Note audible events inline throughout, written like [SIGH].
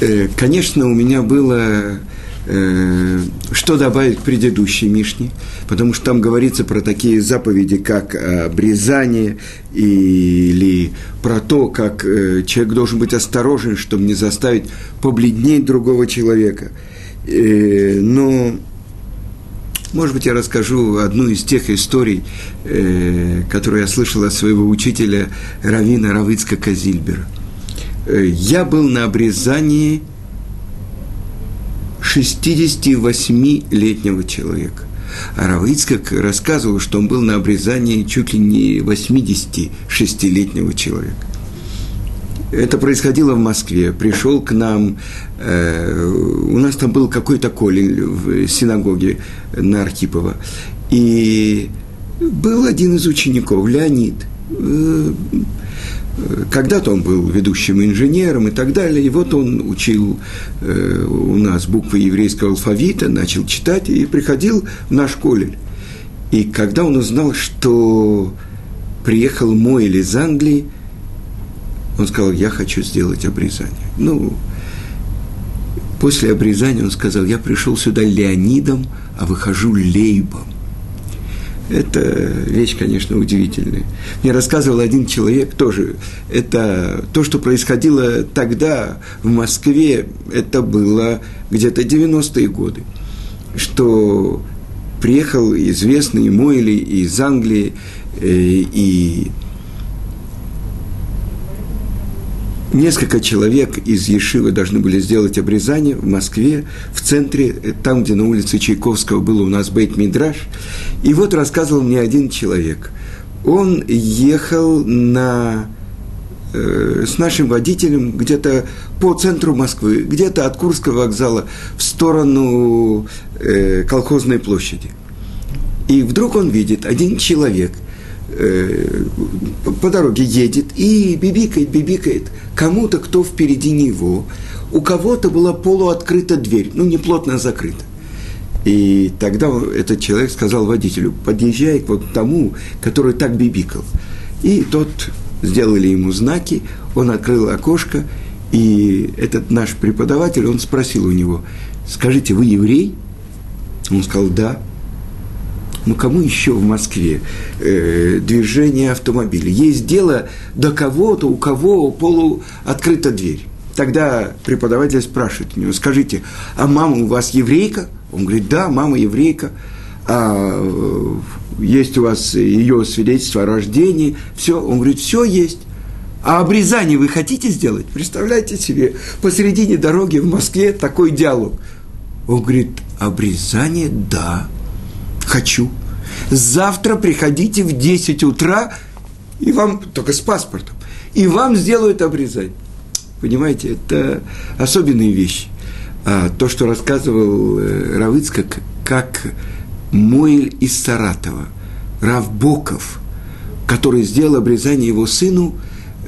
Э, конечно, у меня было э, что добавить к предыдущей Мишне, потому что там говорится про такие заповеди, как обрезание или про то, как э, человек должен быть осторожен, чтобы не заставить побледнеть другого человека. Но, может быть, я расскажу одну из тех историй, которые я слышал от своего учителя Равина Равицка Казильбера – Э, я был на обрезании 68-летнего человека. А Равицкак рассказывал, что он был на обрезании чуть ли не 86-летнего человека. Это происходило в Москве. Пришел к нам, э, у нас там был какой-то колень в синагоге на Архипова. И был один из учеников, Леонид, э, когда-то он был ведущим инженером и так далее. И вот он учил э, у нас буквы еврейского алфавита, начал читать и приходил в наш колледж. И когда он узнал, что приехал Моэль из Англии, он сказал, я хочу сделать обрезание. Ну, после обрезания он сказал, я пришел сюда Леонидом, а выхожу Лейбом. Это вещь, конечно, удивительная. Мне рассказывал один человек тоже. Это то, что происходило тогда в Москве, это было где-то 90-е годы. Что приехал известный Мойли из Англии, э, и несколько человек из Ешивы должны были сделать обрезание в Москве, в центре, э, там, где на улице Чайковского был у нас Бейт Мидраш. И вот рассказывал мне один человек. Он ехал на, э, с нашим водителем где-то по центру Москвы, где-то от Курского вокзала в сторону э, колхозной площади. И вдруг он видит один человек – Э, по дороге едет и бибикает, бибикает кому-то, кто впереди него. У кого-то была полуоткрыта дверь, ну, не плотно закрыта. И тогда этот человек сказал водителю, подъезжай к вот тому, который так бибикал. И тот сделали ему знаки, он открыл окошко, и этот наш преподаватель, он спросил у него, скажите, вы еврей? Он сказал, да. Ну, кому еще в Москве э, движение автомобиля? Есть дело до кого-то, у кого полуоткрыта дверь. Тогда преподаватель спрашивает у него, скажите, а мама у вас еврейка? Он говорит, да, мама еврейка. А э, есть у вас ее свидетельство о рождении? Все. Он говорит, все есть. А обрезание вы хотите сделать? Представляете себе, посередине дороги в Москве такой диалог. Он говорит, обрезание – да хочу. Завтра приходите в 10 утра, и вам, только с паспортом, и вам сделают обрезание. Понимаете, это особенные вещи. А то, что рассказывал э, Равыцкак, как Мойль из Саратова, Рав Боков, который сделал обрезание его сыну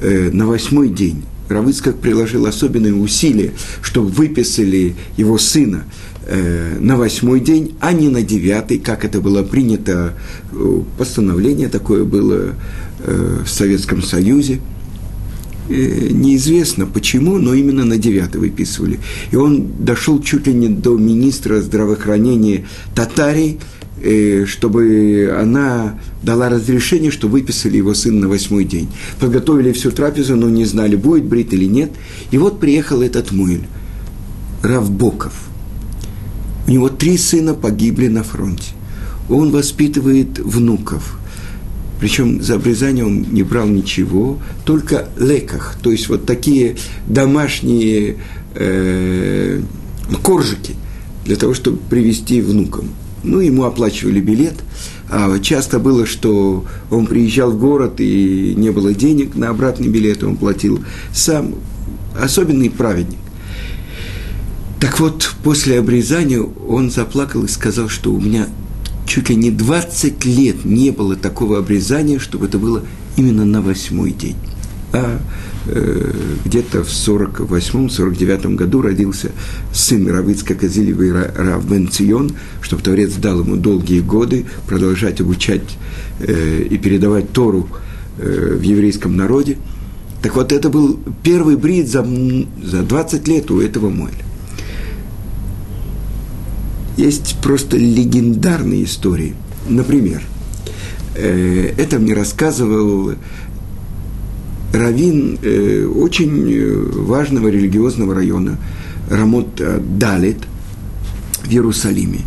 э, на восьмой день. Равыцкак приложил особенные усилия, чтобы выписали его сына э, на восьмой день, а не на девятый, как это было принято, э, постановление такое было э, в Советском Союзе. Э, неизвестно почему, но именно на девятый выписывали. И он дошел чуть ли не до министра здравоохранения Татарии, э, чтобы она дала разрешение, что выписали его сына на восьмой день. Подготовили всю трапезу, но не знали, будет брит или нет. И вот приехал этот Муэль, Равбоков – у него три сына погибли на фронте. Он воспитывает внуков. Причем за обрезание он не брал ничего, только леках, то есть вот такие домашние э, коржики для того, чтобы привести внукам. Ну, ему оплачивали билет, а часто было, что он приезжал в город и не было денег на обратный билет, он платил сам. Особенный праведник. Так вот, после обрезания он заплакал и сказал, что у меня чуть ли не 20 лет не было такого обрезания, чтобы это было именно на восьмой день. А э, где-то в 48-49 году родился сын Равицка Бен Цион, чтобы Творец дал ему долгие годы продолжать обучать э, и передавать Тору э, в еврейском народе. Так вот, это был первый брит за, за 20 лет у этого Мойля. Есть просто легендарные истории. Например, э, это мне рассказывал раввин э, очень важного религиозного района Рамот Далит в Иерусалиме.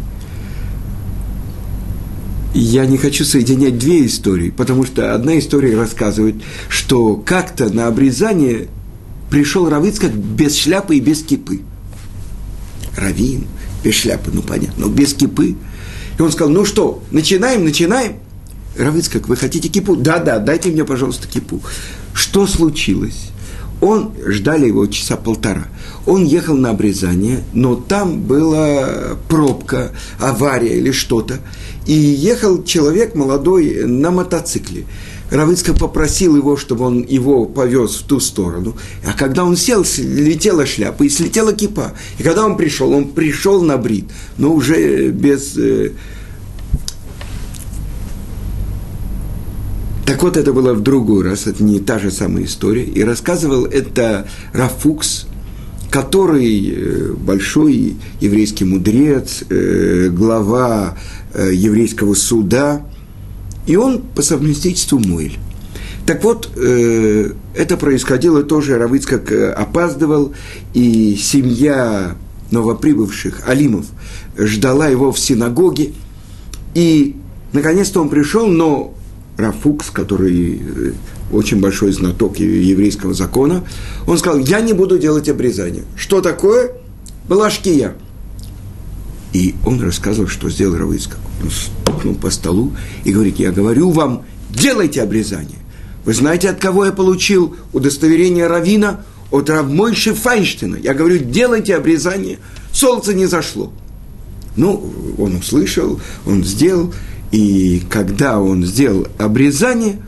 Я не хочу соединять две истории, потому что одна история рассказывает, что как-то на обрезание пришел Равицкак без шляпы и без кипы. Равин, без шляпы, ну понятно, но без кипы. И он сказал, ну что, начинаем, начинаем. Равицкак, вы хотите кипу? Да, да, дайте мне, пожалуйста, кипу. Что случилось? Он, ждали его часа полтора. Он ехал на обрезание, но там была пробка, авария или что-то. И ехал человек молодой на мотоцикле. Равыцкак попросил его, чтобы он его повез в ту сторону. А когда он сел, слетела шляпа и слетела кипа. И когда он пришел, он пришел на брит, но уже без... Э, так вот, это было в другой раз, это не та же самая история. И рассказывал это Рафукс, который э, большой еврейский мудрец, э, глава еврейского суда – и он по совместительству Муэль. Так вот, э, это происходило тоже, Равыц как э, опаздывал, и семья новоприбывших, Алимов, ждала его в синагоге, и наконец-то он пришел, но Рафукс, который э, очень большой знаток еврейского закона, он сказал, я не буду делать обрезание. Что такое? Была шкия. И он рассказывал, что сделал Равыцкак. Он стукнул по столу и говорит, я говорю вам, делайте обрезание. Вы знаете, от кого я получил удостоверение Равина? От Равмойши Файнштейна. Я говорю, делайте обрезание. Солнце не зашло. Ну, он услышал, он сделал. И когда он сделал обрезание,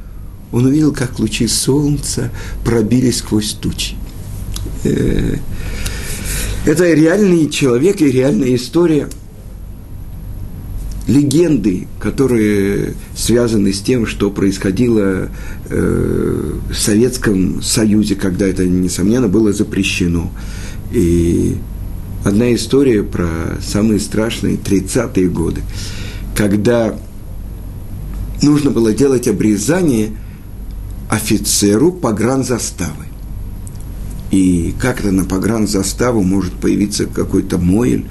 он увидел, как лучи солнца пробились сквозь тучи. Э, это реальный человек и реальная история. Легенды, которые связаны с тем, что происходило э, в Советском Союзе, когда это, несомненно, было запрещено. И одна история про самые страшные 30-е годы, когда нужно было делать обрезание офицеру погранзаставы. И как-то на погранзаставу может появиться какой-то Мойль,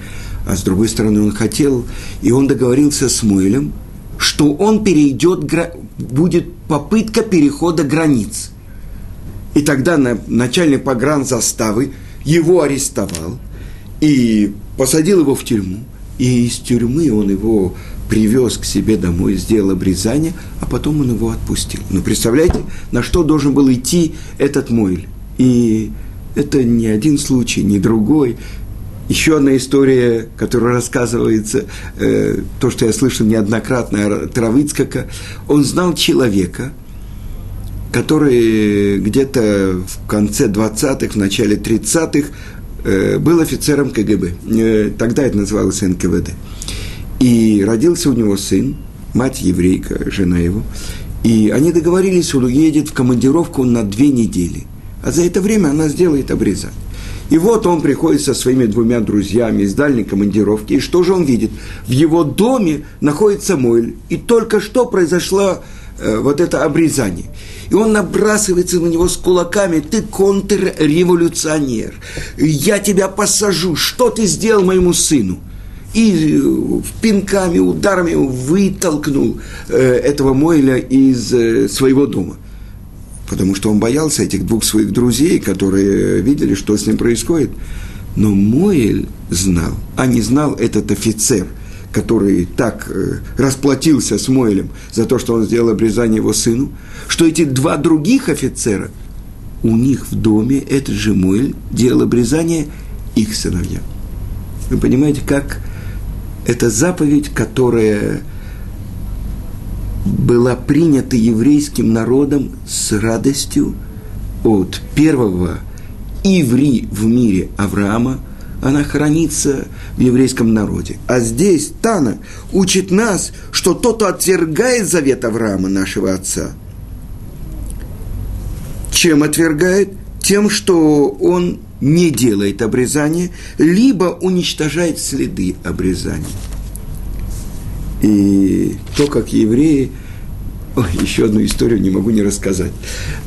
а с другой стороны он хотел, и он договорился с Мойлем, что он перейдет, будет попытка перехода границ. И тогда начальник погранзаставы его арестовал и посадил его в тюрьму. И из тюрьмы он его привез к себе домой, сделал обрезание, а потом он его отпустил. Но представляете, на что должен был идти этот Мойль? И это не один случай, не другой. Еще одна история, которая рассказывается, э, то, что я слышал неоднократно Травыцкака, он знал человека, который где-то в конце 20-х, в начале 30-х э, был офицером КГБ. Э, тогда это называлось НКВД. И родился у него сын, мать еврейка, жена его. И они договорились, он уедет в командировку на две недели – а за это время она сделает обрезание. И вот он приходит со своими двумя друзьями из дальней командировки, и что же он видит? В его доме находится Мойль, и только что произошло э, вот это обрезание. И он набрасывается на него с кулаками, ты контрреволюционер, я тебя посажу, что ты сделал моему сыну? И э, пинками, ударами вытолкнул э, этого Мойля из э, своего дома потому что он боялся этих двух своих друзей, которые видели, что с ним происходит. Но Моэль знал, а не знал этот офицер, который так э, расплатился с Моэлем за то, что он сделал обрезание его сыну, что эти два других офицера, у них в доме этот же Моэль делал обрезание их сыновьям. Вы понимаете, как эта заповедь, которая была принята еврейским народом с радостью от первого иври в мире Авраама, она хранится в еврейском народе. А здесь Тана учит нас, что тот, кто отвергает завет Авраама, нашего отца, Чем отвергает? Тем, что он не делает обрезание, либо уничтожает следы обрезания. И то, как евреи, ой, еще одну историю не могу не рассказать,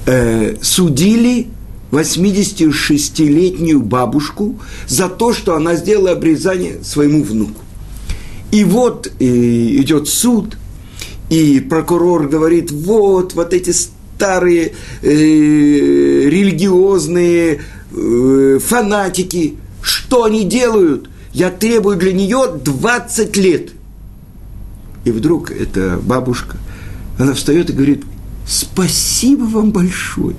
э, судили 86-летнюю бабушку за то, что она сделала обрезание своему внуку. И вот э, идет суд, и прокурор говорит, вот, вот эти старые э, религиозные э, фанатики, что они делают? Я требую для нее 20 лет. И вдруг эта бабушка, она встает и говорит, спасибо вам большое.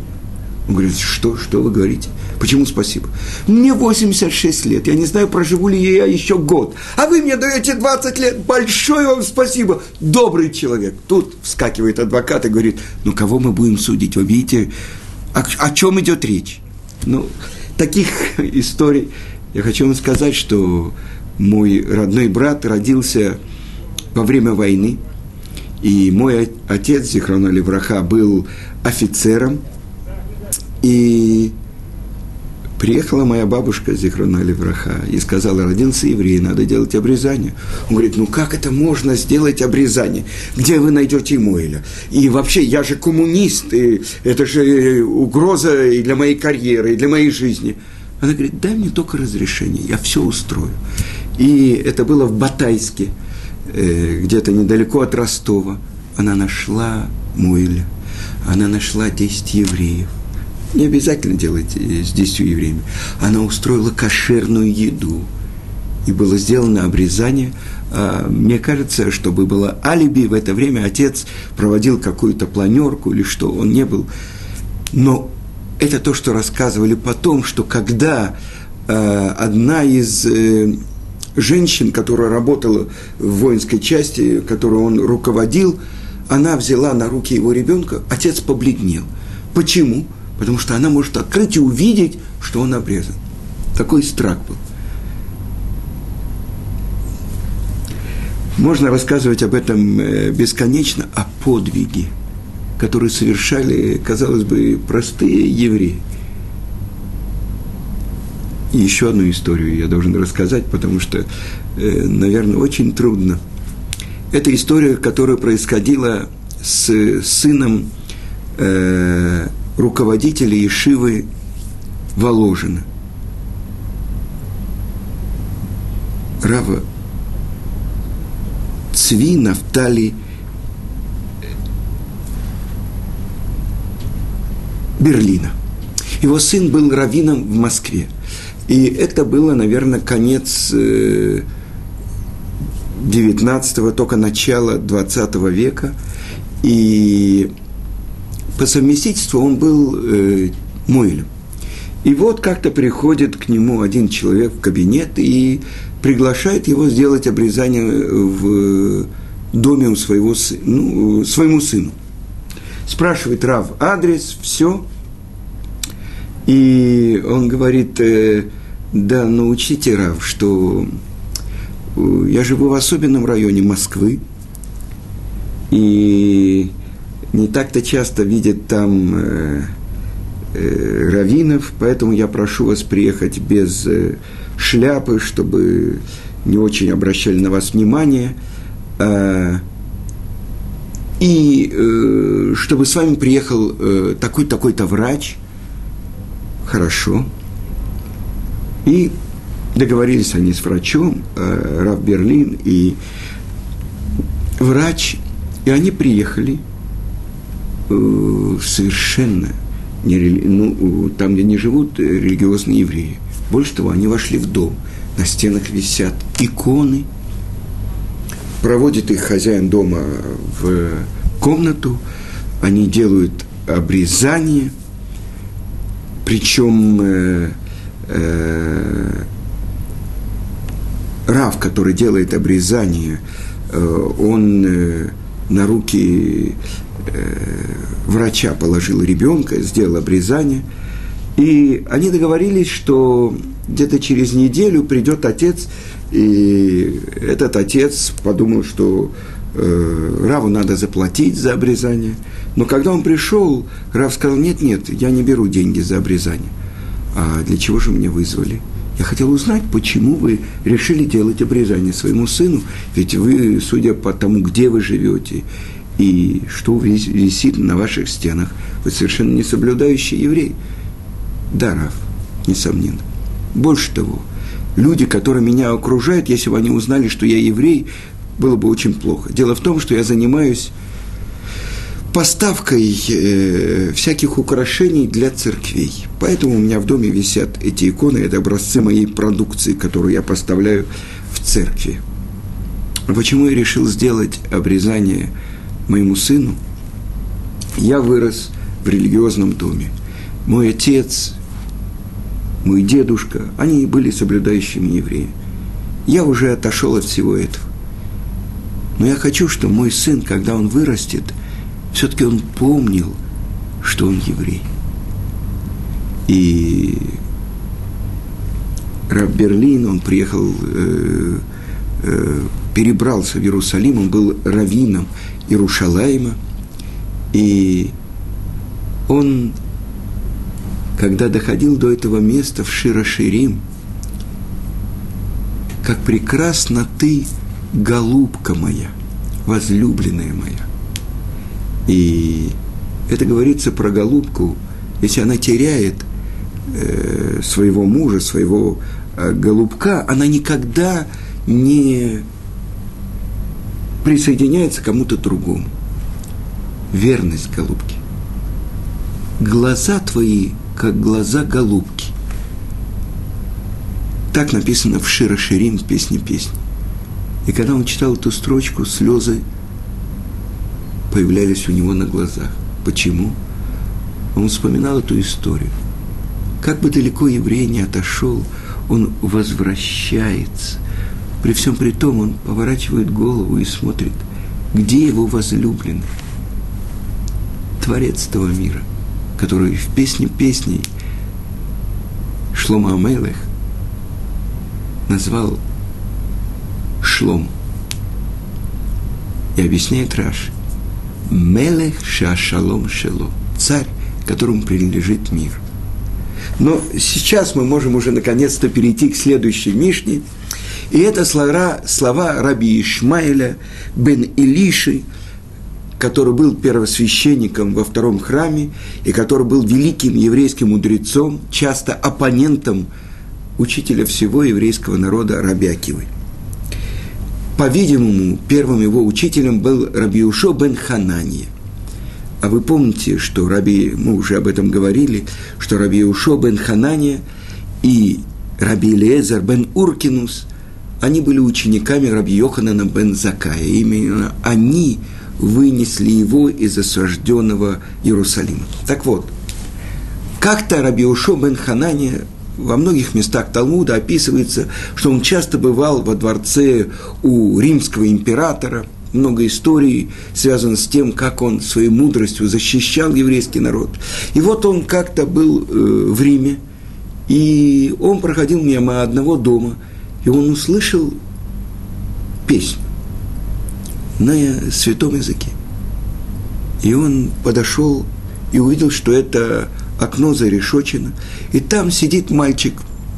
Он говорит, что, что вы говорите? Почему спасибо? Мне 86 лет, я не знаю, проживу ли я еще год. А вы мне даете 20 лет, большое вам спасибо, добрый человек. Тут вскакивает адвокат и говорит, ну кого мы будем судить? Вы видите, о, о чем идет речь? Ну, таких [LAUGHS] историй я хочу вам сказать, что мой родной брат родился во время войны, и мой отец, Зихрона Левраха, был офицером – и приехала моя бабушка Зихрона Левраха и сказала, родился еврей, надо делать обрезание. Он говорит, ну как это можно сделать обрезание? Где вы найдете Моэля? И вообще, я же коммунист, и это же угроза и для моей карьеры, и для моей жизни. Она говорит, дай мне только разрешение, я все устрою. И это было в Батайске, э, где-то недалеко от Ростова. Она нашла Моэля, она нашла 10 евреев не обязательно делать э, с десятью евреями. Она устроила кошерную еду. И было сделано обрезание. А, мне кажется, чтобы было алиби, в это время отец проводил какую-то планерку или что, он не был. Но это то, что рассказывали потом, что когда э, одна из э, женщин, которая работала в воинской части, которую он руководил, она взяла на руки его ребенка, отец побледнел. Почему? потому что она может открыть и увидеть, что он обрезан. Такой страх был. Можно рассказывать об этом э, бесконечно, о подвиге, которые совершали, казалось бы, простые евреи. И еще одну историю я должен рассказать, потому что, э, наверное, очень трудно. Это история, которая происходила с сыном э, руководителя Ешивы Воложина. Рава Цви Нафтали Берлина. Его сын был раввином в Москве. И это было, наверное, конец 19-го, только начало 20 века. И по совместительству он был э, Мойлем. И вот как-то приходит к нему один человек в кабинет и приглашает его сделать обрезание в доме у своего сына, ну, своему сыну. Спрашивает Рав адрес, все. И он говорит, э, да, научите, Рав, что э, я живу в особенном районе Москвы, и не так-то часто видят там э, э, раввинов, поэтому я прошу вас приехать без э, шляпы, чтобы не очень обращали на вас внимание. Э, и э, чтобы с вами приехал э, такой-такой-то врач, хорошо. И договорились они с врачом, э, Рав Берлин и врач, и они приехали – Э, совершенно не, ну, там, где не живут религиозные евреи. Больше того, они вошли в дом. На стенах висят иконы. Проводит их хозяин дома в комнату. Они делают обрезание. Причем э, э, Рав, который делает обрезание, э, он э, на руки врача положил ребенка, сделал обрезание. И они договорились, что где-то через неделю придет отец, и этот отец подумал, что Раву надо заплатить за обрезание. Но когда он пришел, Рав сказал, нет, нет, я не беру деньги за обрезание. А для чего же меня вызвали? Я хотел узнать, почему вы решили делать обрезание своему сыну, ведь вы, судя по тому, где вы живете и что висит на ваших стенах, вы совершенно не соблюдающий еврей. Да, Раф, несомненно. Больше того, люди, которые меня окружают, если бы они узнали, что я еврей, было бы очень плохо. Дело в том, что я занимаюсь поставкой э, всяких украшений для церквей. Поэтому у меня в доме висят эти иконы, это образцы моей продукции, которую я поставляю в церкви. Почему я решил сделать обрезание моему сыну? Я вырос в религиозном доме. Мой отец, мой дедушка, они были соблюдающими евреями. Я уже отошел от всего этого. Но я хочу, чтобы мой сын, когда он вырастет – все-таки он помнил, что он еврей. И Раб Берлин, он приехал, э, э, перебрался в Иерусалим, он был раввином Иерушалайма, и он, когда доходил до этого места в Широширим, как прекрасна ты, голубка моя, возлюбленная моя. И это говорится про голубку, если она теряет э, своего мужа, своего э, голубка, она никогда не присоединяется к кому-то другому. Верность голубки. Глаза твои, как глаза голубки. Так написано в Широширим в песне песни. И когда он читал эту строчку, слезы появлялись у него на глазах. Почему? Он вспоминал эту историю. Как бы далеко еврей не отошел, он возвращается. При всем при том он поворачивает голову и смотрит, где его возлюбленный, Творец этого мира, который в песне песней Шлома Амелех назвал Шлом. И объясняет Раши, Мелех Шашалом Шело, царь, которому принадлежит мир. Но сейчас мы можем уже наконец-то перейти к следующей Мишне. И это слова, слова раби Ишмаэля бен Илиши, который был первосвященником во втором храме и который был великим еврейским мудрецом, часто оппонентом учителя всего еврейского народа Раби Акивы. По-видимому, первым его учителем был Раби Ушо бен Ханания. А вы помните, что Раби, мы уже об этом говорили, что Раби Ушо бен Ханания и Раби Лезер бен Уркинус, они были учениками Раби Йоханана бен Закая. Именно они вынесли его из осажденного Иерусалима. Так вот, как-то Раби Ушо бен Ханания во многих местах Талмуда описывается, что он часто бывал во дворце у римского императора. Много историй связано с тем, как он своей мудростью защищал еврейский народ. И вот он как-то был э, в Риме, и он проходил мимо одного дома, и он услышал песню на святом языке. И он подошел и увидел, что это окно зарешочено, и там сидит мальчик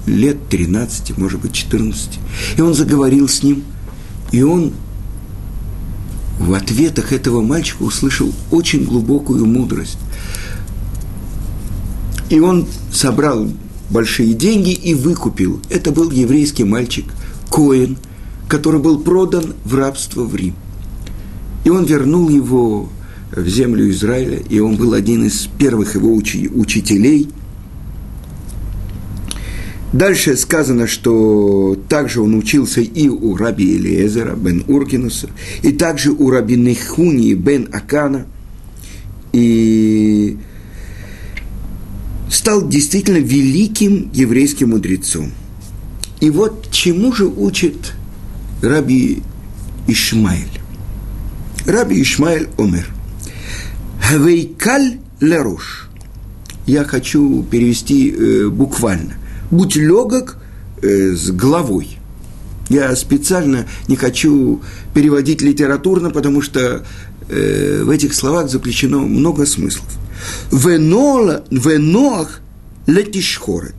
лет 13, может быть, 14. И он заговорил с ним, и он в ответах этого мальчика услышал очень глубокую мудрость. И он собрал большие деньги и выкупил. Это был еврейский мальчик Коэн, который был продан в рабство в Рим. И он вернул его в землю Израиля, и он был один из первых его учи, учителей. Дальше сказано, что также он учился и у раби Элиезера бен Уркинуса, и также у раби Нехуни бен Акана, и стал действительно великим еврейским мудрецом. И вот чему же учит раби Ишмаэль? Раби Ишмаэль Омер – Хвейкаль леруш. Я хочу перевести э, буквально. Будь легок э, с головой. Я специально не хочу переводить литературно, потому что э, в этих словах заключено много смыслов. Веноах летишхорет.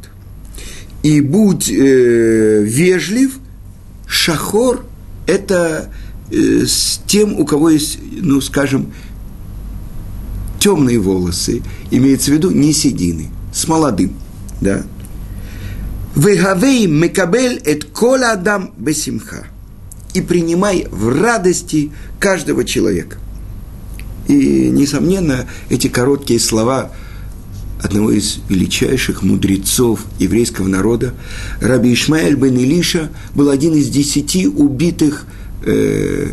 И будь э, вежлив, шахор – это э, с тем, у кого есть, ну, скажем, темные волосы, имеется в виду не седины, с молодым, да. Вегавей мекабель эт кола адам бесимха. И принимай в радости каждого человека. И, несомненно, эти короткие слова одного из величайших мудрецов еврейского народа, Раби Ишмаэль бен Илиша, был один из десяти убитых э,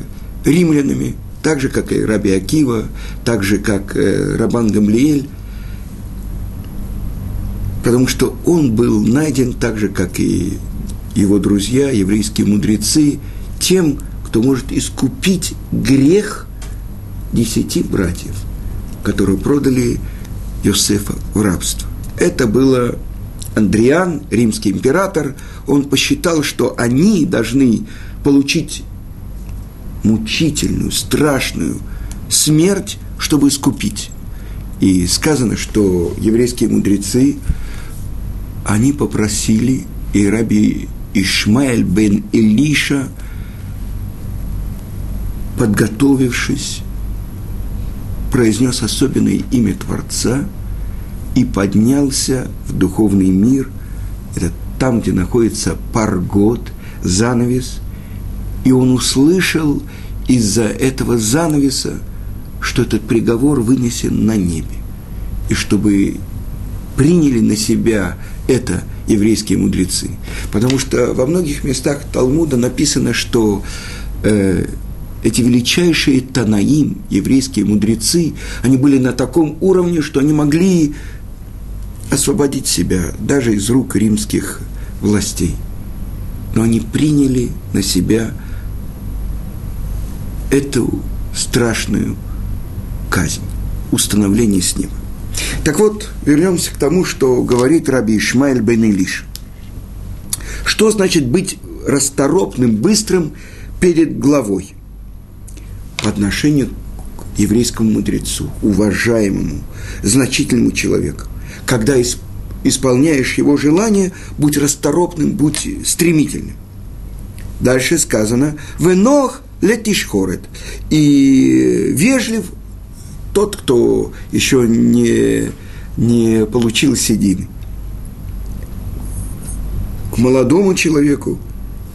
римлянами, так же, как и Раби Акива, так же, как э, Рабан Гамлиэль, потому что он был найден так же, как и его друзья, еврейские мудрецы, тем, кто может искупить грех десяти братьев, которые продали Йосефа в рабство. Это было Андриан, римский император, он посчитал, что они должны получить мучительную, страшную смерть, чтобы искупить. И сказано, что еврейские мудрецы, они попросили, и раби Ишмаэль бен Илиша, подготовившись, произнес особенное имя Творца и поднялся в духовный мир, это там, где находится паргот, занавес, и он услышал из-за этого занавеса, что этот приговор вынесен на небе, и чтобы приняли на себя это еврейские мудрецы. Потому что во многих местах Талмуда написано, что э, эти величайшие Танаим, еврейские мудрецы, они были на таком уровне, что они могли освободить себя даже из рук римских властей. Но они приняли на себя эту страшную казнь, установление с неба. Так вот, вернемся к тому, что говорит раби Ишмаэль бен Илиш. Что значит быть расторопным, быстрым перед главой? по отношению к еврейскому мудрецу, уважаемому, значительному человеку. Когда исполняешь его желание, будь расторопным, будь стремительным. Дальше сказано «Венох летишхорет» и вежлив тот, кто еще не, не получил седины. К молодому человеку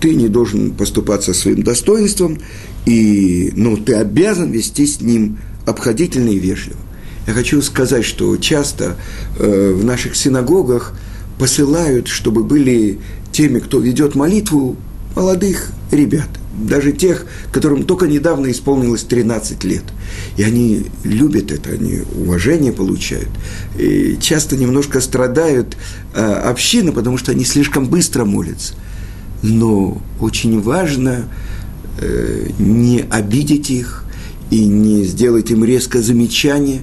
ты не должен поступаться своим достоинством, и, ну, ты обязан вести с ним обходительно и вежливо. Я хочу сказать, что часто э, в наших синагогах посылают, чтобы были теми, кто ведет молитву, молодых ребят, даже тех, которым только недавно исполнилось 13 лет. И они любят это, они уважение получают. И часто немножко страдают э, общины, потому что они слишком быстро молятся. Но очень важно Э, не обидеть их и не сделать им резко замечание.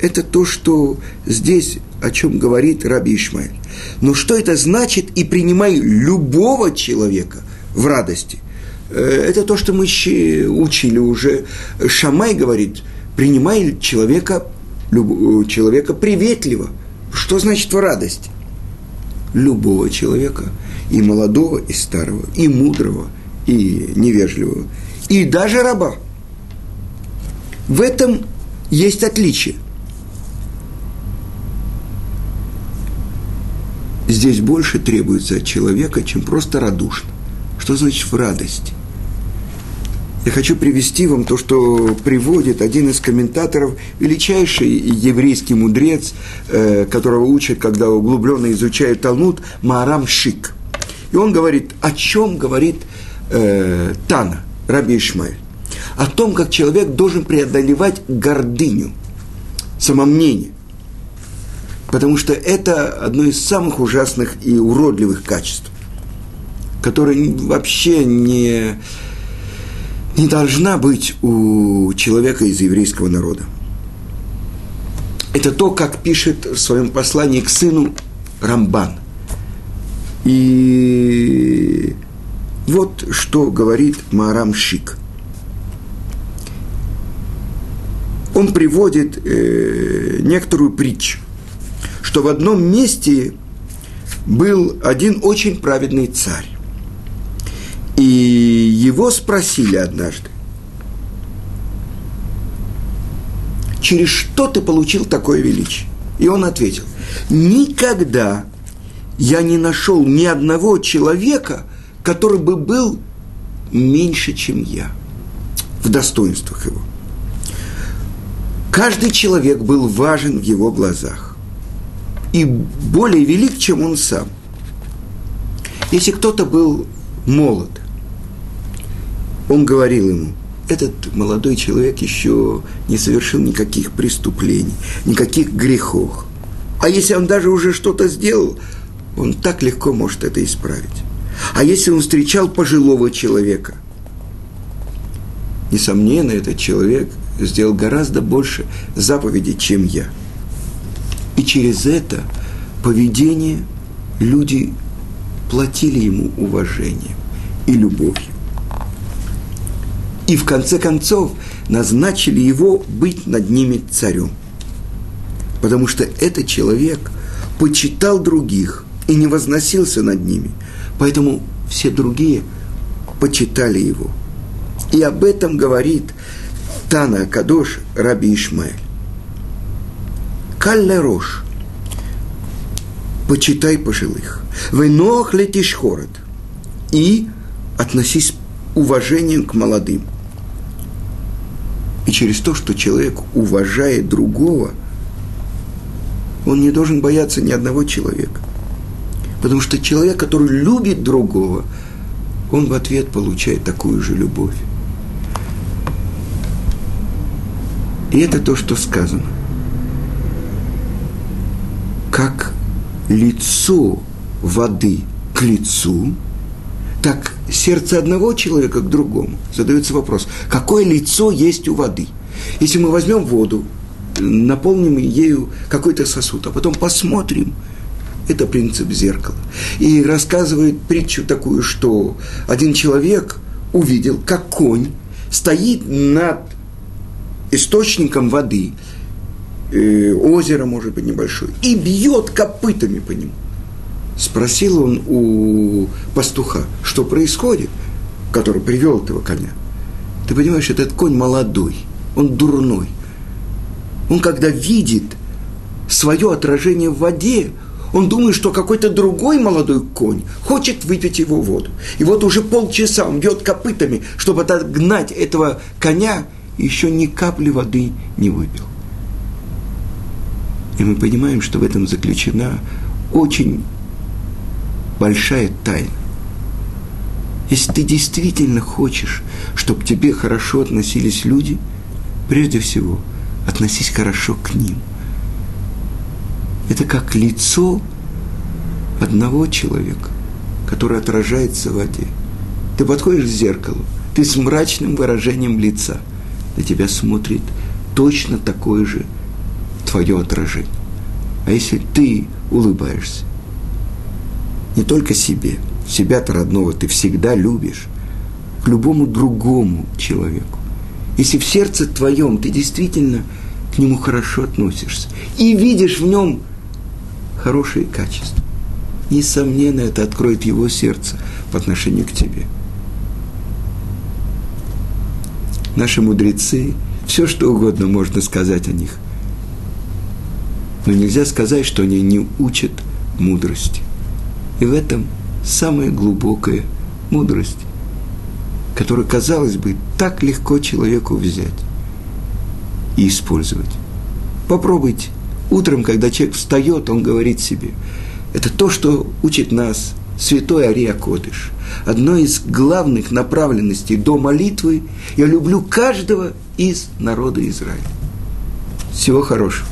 Это то, что здесь, о чем говорит Раби Ишмаэль. Но что это значит и принимай любого человека в радости? Э, это то, что мы учили уже. Шамай говорит, принимай человека, человека приветливо. Что значит в радости? Любого человека, и молодого, и старого, и мудрого – и невежливого, и даже раба. В этом есть отличие. Здесь больше требуется от человека, чем просто радушно. Что значит в радости? Я хочу привести вам то, что приводит один из комментаторов, величайший еврейский мудрец, э, которого учат, когда углубленно изучают Талмуд, Маарам Шик. И он говорит, о чем говорит э, Тана, Раби Ишмаэль, о том, как человек должен преодолевать гордыню, самомнение. Потому что это одно из самых ужасных и уродливых качеств, которое вообще не, не должна быть у человека из еврейского народа. Это то, как пишет в своем послании к сыну Рамбан. И Вот что говорит Маарам Шик. Он приводит э, некоторую притчу, что в одном месте был один очень праведный царь. И его спросили однажды, через что ты получил такое величие? И он ответил, никогда я не нашел ни одного человека, который бы был меньше, чем я, в достоинствах его. Каждый человек был важен в его глазах и более велик, чем он сам. Если кто-то был молод, он говорил ему, этот молодой человек еще не совершил никаких преступлений, никаких грехов. А если он даже уже что-то сделал, он так легко может это исправить. А если он встречал пожилого человека, несомненно, этот человек сделал гораздо больше заповедей, чем я. И через это поведение люди платили ему уважением и любовью и в конце концов назначили его быть над ними царем. Потому что этот человек почитал других и не возносился над ними. Поэтому все другие почитали его. И об этом говорит Тана Кадош Раби Ишмаэль. Калле Рош. Почитай пожилых. Вынох летишь хород. И относись уважением к молодым – и через то, что человек уважает другого, он не должен бояться ни одного человека. Потому что человек, который любит другого, он в ответ получает такую же любовь. И это то, что сказано. Как лицо воды к лицу – так сердце одного человека к другому. Задается вопрос, какое лицо есть у воды? Если мы возьмем воду, наполним ею какой-то сосуд, а потом посмотрим, это принцип зеркала. И рассказывает притчу такую, что один человек увидел, как конь стоит над источником воды, э, озеро, может быть, небольшое, и бьет копытами по нему – Спросил он у пастуха, что происходит, который привел этого коня. Ты понимаешь, этот конь молодой, он дурной. Он когда видит свое отражение в воде, он думает, что какой-то другой молодой конь хочет выпить его воду. И вот уже полчаса он бьет копытами, чтобы отогнать этого коня, и еще ни капли воды не выпил. И мы понимаем, что в этом заключена очень большая тайна. Если ты действительно хочешь, чтобы к тебе хорошо относились люди, прежде всего, относись хорошо к ним. Это как лицо одного человека, который отражается в воде. Ты подходишь к зеркалу, ты с мрачным выражением лица, на тебя смотрит точно такое же твое отражение. А если ты улыбаешься, не только себе. Себя-то родного ты всегда любишь. К любому другому человеку. Если в сердце твоем ты действительно к нему хорошо относишься и видишь в нем хорошие качества, несомненно, это откроет его сердце по отношению к тебе. Наши мудрецы, все что угодно можно сказать о них. Но нельзя сказать, что они не учат мудрости. И в этом самая глубокая мудрость, которую, казалось бы, так легко человеку взять и использовать. Попробуйте. Утром, когда человек встает, он говорит себе, это то, что учит нас святой Ария Кодыш. Одной из главных направленностей до молитвы – я люблю каждого из народа Израиля. Всего хорошего.